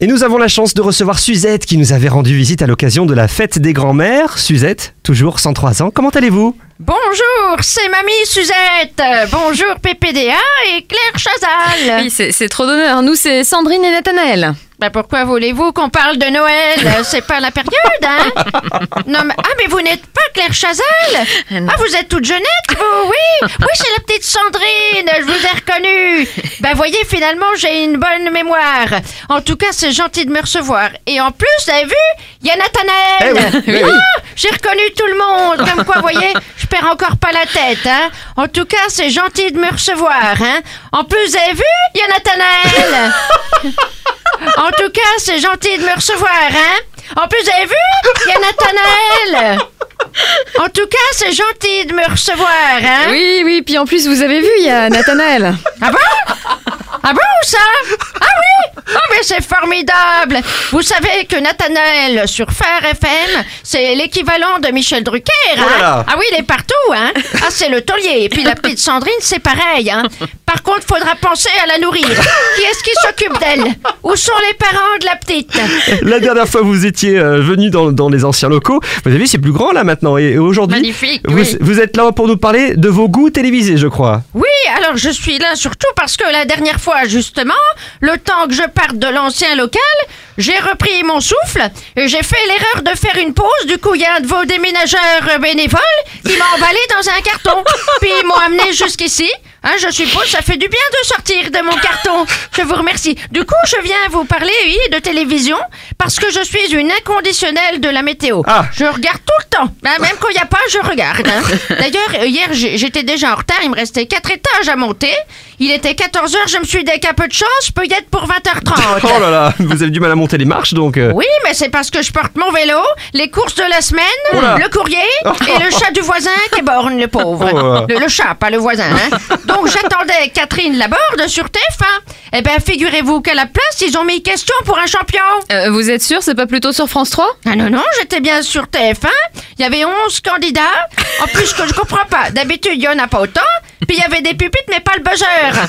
Et nous avons la chance de recevoir Suzette qui nous avait rendu visite à l'occasion de la fête des grands-mères. Suzette, toujours 103 ans, comment allez-vous? Bonjour, c'est Mamie Suzette. Bonjour PPDA et Claire Chazal. Oui, c'est c'est trop d'honneur. Nous, c'est Sandrine et Nathanaël. Bah pourquoi voulez-vous qu'on parle de Noël? C'est pas la période, hein? Non mais ah mais vous n'êtes pas Claire Chazal? Ah vous êtes toute jeunette vous Oui, oui c'est la petite Sandrine. Je vous ai reconnue. Bah voyez finalement j'ai une bonne mémoire. En tout cas c'est gentil de me recevoir. Et en plus vous avez vu il y a Nathanaël. Eh oui, oui, oui. Ah, j'ai reconnu tout le monde. Comme quoi voyez je perds encore pas la tête. Hein en tout cas c'est gentil de me recevoir. Hein en plus vous avez vu il y a Nathanaël. En tout cas, c'est gentil de me recevoir, hein? En plus, vous avez vu? Il y a Nathanaël! En tout cas, c'est gentil de me recevoir, hein? Oui, oui, puis en plus, vous avez vu, il y a Nathanaël. Ah bon? Ah bon, ça? Ah oui? Oh, mais c'est formidable! Vous savez que Nathanaël, sur Phare FM, c'est l'équivalent de Michel Drucker, hein? Oh. Ah oui, il est partout, hein? Ah, c'est le taulier. Et puis la petite Sandrine, c'est pareil, hein? Par contre, faudra penser à la nourrir. Qui est-ce qui s'occupe d'elle? Où sont les parents de la petite? La dernière fois vous étiez euh, venu dans, dans les anciens locaux, vous avez vu c'est plus grand là maintenant et aujourd'hui Magnifique, vous, oui. vous êtes là pour nous parler de vos goûts télévisés je crois. Oui, alors je suis là surtout parce que la dernière fois, justement, le temps que je parte de l'ancien local, j'ai repris mon souffle et j'ai fait l'erreur de faire une pause. Du coup, il y a un de vos déménageurs bénévoles qui m'a emballé dans un carton. Puis ils m'ont amené jusqu'ici. Hein, je suppose ça fait du bien de sortir de mon carton. Je vous remercie. Du coup, je viens vous parler, oui, de télévision parce que je suis une inconditionnelle de la météo. Ah. Je regarde tout le temps. Hein, même quand il n'y a pas, je regarde. hein. D'ailleurs, hier, j'étais déjà en retard. Il me restait quatre étages à monter. Il était 14h. Je me suis dit qu'un peu de chance, je peux y être pour 20h30. Oh là là, vous avez du mal à monter les marches donc. euh, Oui, mais c'est parce que je porte mon vélo, les courses de la semaine, Oula. le courrier et le chat du voisin qui borne le pauvre. Oh. Le, le chat, pas le voisin. hein. Donc j'attendais Catherine Laborde sur TF1. Eh ben, figurez-vous qu'à la place, ils ont mis question pour un champion. Euh, vous êtes sûr, c'est pas plutôt sur France 3 Ah non, non, j'étais bien sur TF1. Il y avait 11 candidats. En plus, que je comprends pas. D'habitude, il y en a pas autant. Puis il y avait des pupitres, mais pas le buzzer.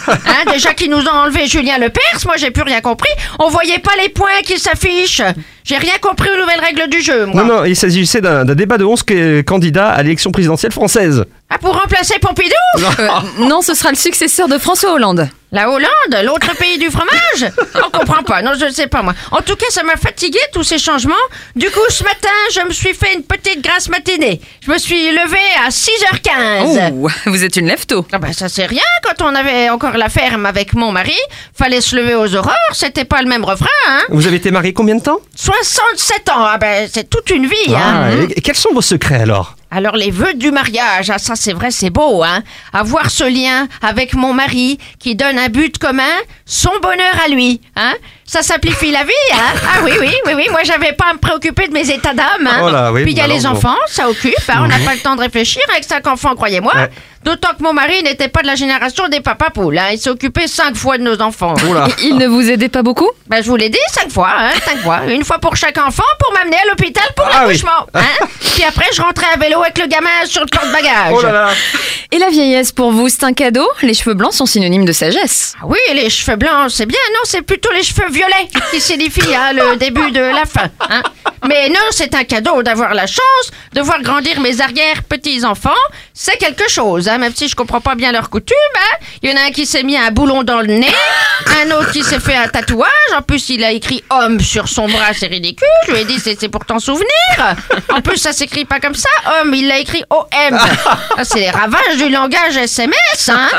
Hein, déjà qu'ils nous ont enlevé Julien Lepers, moi j'ai plus rien compris. On voyait pas les points qui s'affichent. J'ai rien compris aux nouvelles règles du jeu, moi. Non non, il s'agissait d'un débat de 11 que- candidats à l'élection présidentielle française. Ah, pour remplacer Pompidou Euh, Non, ce sera le successeur de François Hollande. La Hollande, l'autre pays du fromage On comprend pas, non, je ne sais pas moi. En tout cas, ça m'a fatigué tous ces changements. Du coup, ce matin, je me suis fait une petite grasse matinée. Je me suis levée à 6h15. Oh, vous êtes une lève-tôt. Ah ben ça c'est rien, quand on avait encore la ferme avec mon mari, fallait se lever aux aurores, c'était pas le même refrain, hein Vous avez été marié combien de temps? 67 ans, ah ben c'est toute une vie, Ah, hein et- et quels sont vos secrets alors? Alors les vœux du mariage, ah ça c'est vrai, c'est beau, hein. Avoir ce lien avec mon mari qui donne un but commun, son bonheur à lui, hein. Ça simplifie la vie, hein. Ah oui, oui, oui, oui, moi j'avais pas à me préoccuper de mes états d'âme, hein. Oh oui, Puis il y a les enfants, ça occupe, hein, on n'a pas le temps de réfléchir avec cinq enfants, croyez-moi. Ouais. D'autant que mon mari n'était pas de la génération des papas poules, hein. il s'occupait cinq fois de nos enfants. Oula. Il ne vous aidait pas beaucoup? Ben, je vous l'ai dit, cinq fois, hein, cinq fois. Une fois pour chaque enfant pour m'amener à l'hôpital pour Ah oui. l'accouchement. Hein? Puis après, je rentrais à vélo avec le gamin sur le porte-bagages. Oh là là Et la vieillesse pour vous, c'est un cadeau? Les cheveux blancs sont synonymes de sagesse. Ah oui, les cheveux blancs, c'est bien. Non, c'est plutôt les cheveux violets qui signifient hein, le début de la fin. Hein? Mais non, c'est un cadeau d'avoir la chance de voir grandir mes arrière-petits-enfants. C'est quelque chose, hein, même si je comprends pas bien leurs coutumes. Hein? Il y en a un qui s'est mis un boulon dans le nez, un autre qui s'est fait un tatouage. En plus, il a écrit homme sur son bras, c'est ridicule. Je lui ai dit, c'est pour t'en souvenir. En plus, ça s'écrit pas comme ça. Homme, il l'a écrit OM. C'est les ravages du langage SMS, hein.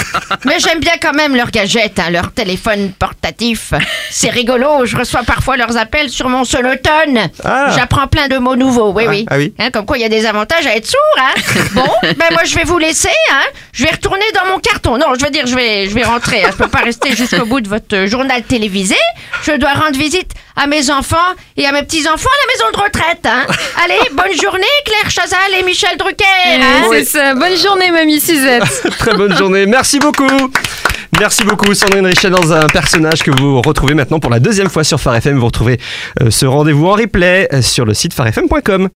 Mais j'aime bien quand même leurs gadgets, hein, leur téléphone portatif. C'est rigolo, je reçois parfois leurs appels sur mon sonotone. Ah. J'apprends plein de mots nouveaux, oui, Ah, oui. ah oui. Hein, comme quoi, il y a des avantages à être sourd, hein. Bon, ben moi, je vais vous laisser, hein. Je vais retourner dans mon carton. Non, je veux dire, je vais, je vais rentrer. Hein. Je peux pas rester jusqu'au bout de votre journal télévisé. Je dois rendre visite à mes enfants et à mes petits-enfants à la maison de retraite, hein. Allez, bonne journée, Claire Chazal et Michel Drucker, hein. C'est ça. Bonne journée, mamie Suzette. Très bonne journée, merci beaucoup Merci beaucoup Sandrine Richet dans un personnage que vous retrouvez maintenant pour la deuxième fois sur Phare FM. Vous retrouvez euh, ce rendez-vous en replay euh, sur le site farfm.com.